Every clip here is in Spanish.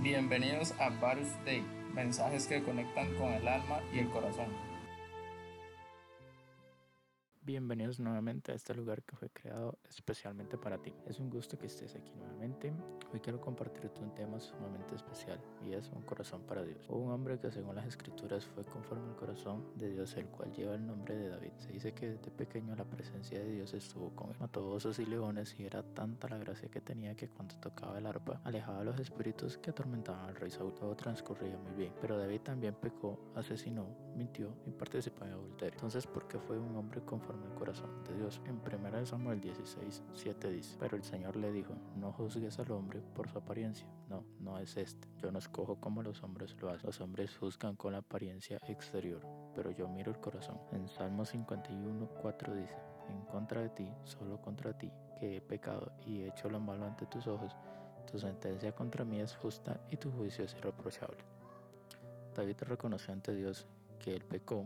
Bienvenidos a Varus Day, mensajes que conectan con el alma y el corazón. Bienvenidos nuevamente a este lugar que fue creado especialmente para ti. Es un gusto que estés aquí nuevamente. Hoy quiero compartirte un tema sumamente especial y es un corazón para Dios. O un hombre que según las escrituras fue conforme al corazón de Dios, el cual lleva el nombre de David. Se dice que desde pequeño la presencia de Dios estuvo con él. Mató osos y leones y era tanta la gracia que tenía que cuando tocaba el arpa alejaba a los espíritus que atormentaban al rey Saúl. Todo transcurría muy bien. Pero David también pecó, asesinó, mintió y participó en adulterio. Entonces, ¿por qué fue un hombre conforme el corazón de Dios. En 1 Samuel 16, 7 dice, pero el Señor le dijo, no juzgues al hombre por su apariencia, no, no es este. Yo no escojo como los hombres lo hacen. Los hombres juzgan con la apariencia exterior, pero yo miro el corazón. En Salmo 51, 4 dice, en contra de ti, solo contra ti, que he pecado y he hecho lo malo ante tus ojos, tu sentencia contra mí es justa y tu juicio es irreprochable. David reconoció ante Dios que él pecó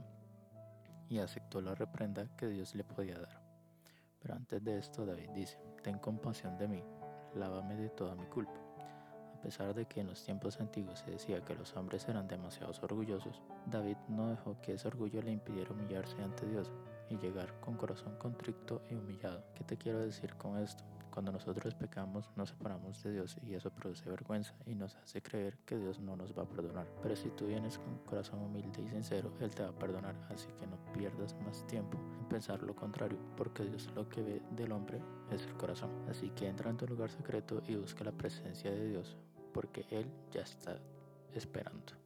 y aceptó la reprenda que Dios le podía dar. Pero antes de esto David dice, ten compasión de mí, lávame de toda mi culpa. A pesar de que en los tiempos antiguos se decía que los hombres eran demasiado orgullosos, David no dejó que ese orgullo le impidiera humillarse ante Dios y llegar con corazón contrito y humillado. ¿Qué te quiero decir con esto? Cuando nosotros pecamos nos separamos de Dios y eso produce vergüenza y nos hace creer que Dios no nos va a perdonar. Pero si tú vienes con corazón humilde y sincero, Él te va a perdonar. Así que no pierdas más tiempo en pensar lo contrario, porque Dios lo que ve del hombre es el corazón. Así que entra en tu lugar secreto y busca la presencia de Dios, porque Él ya está esperando.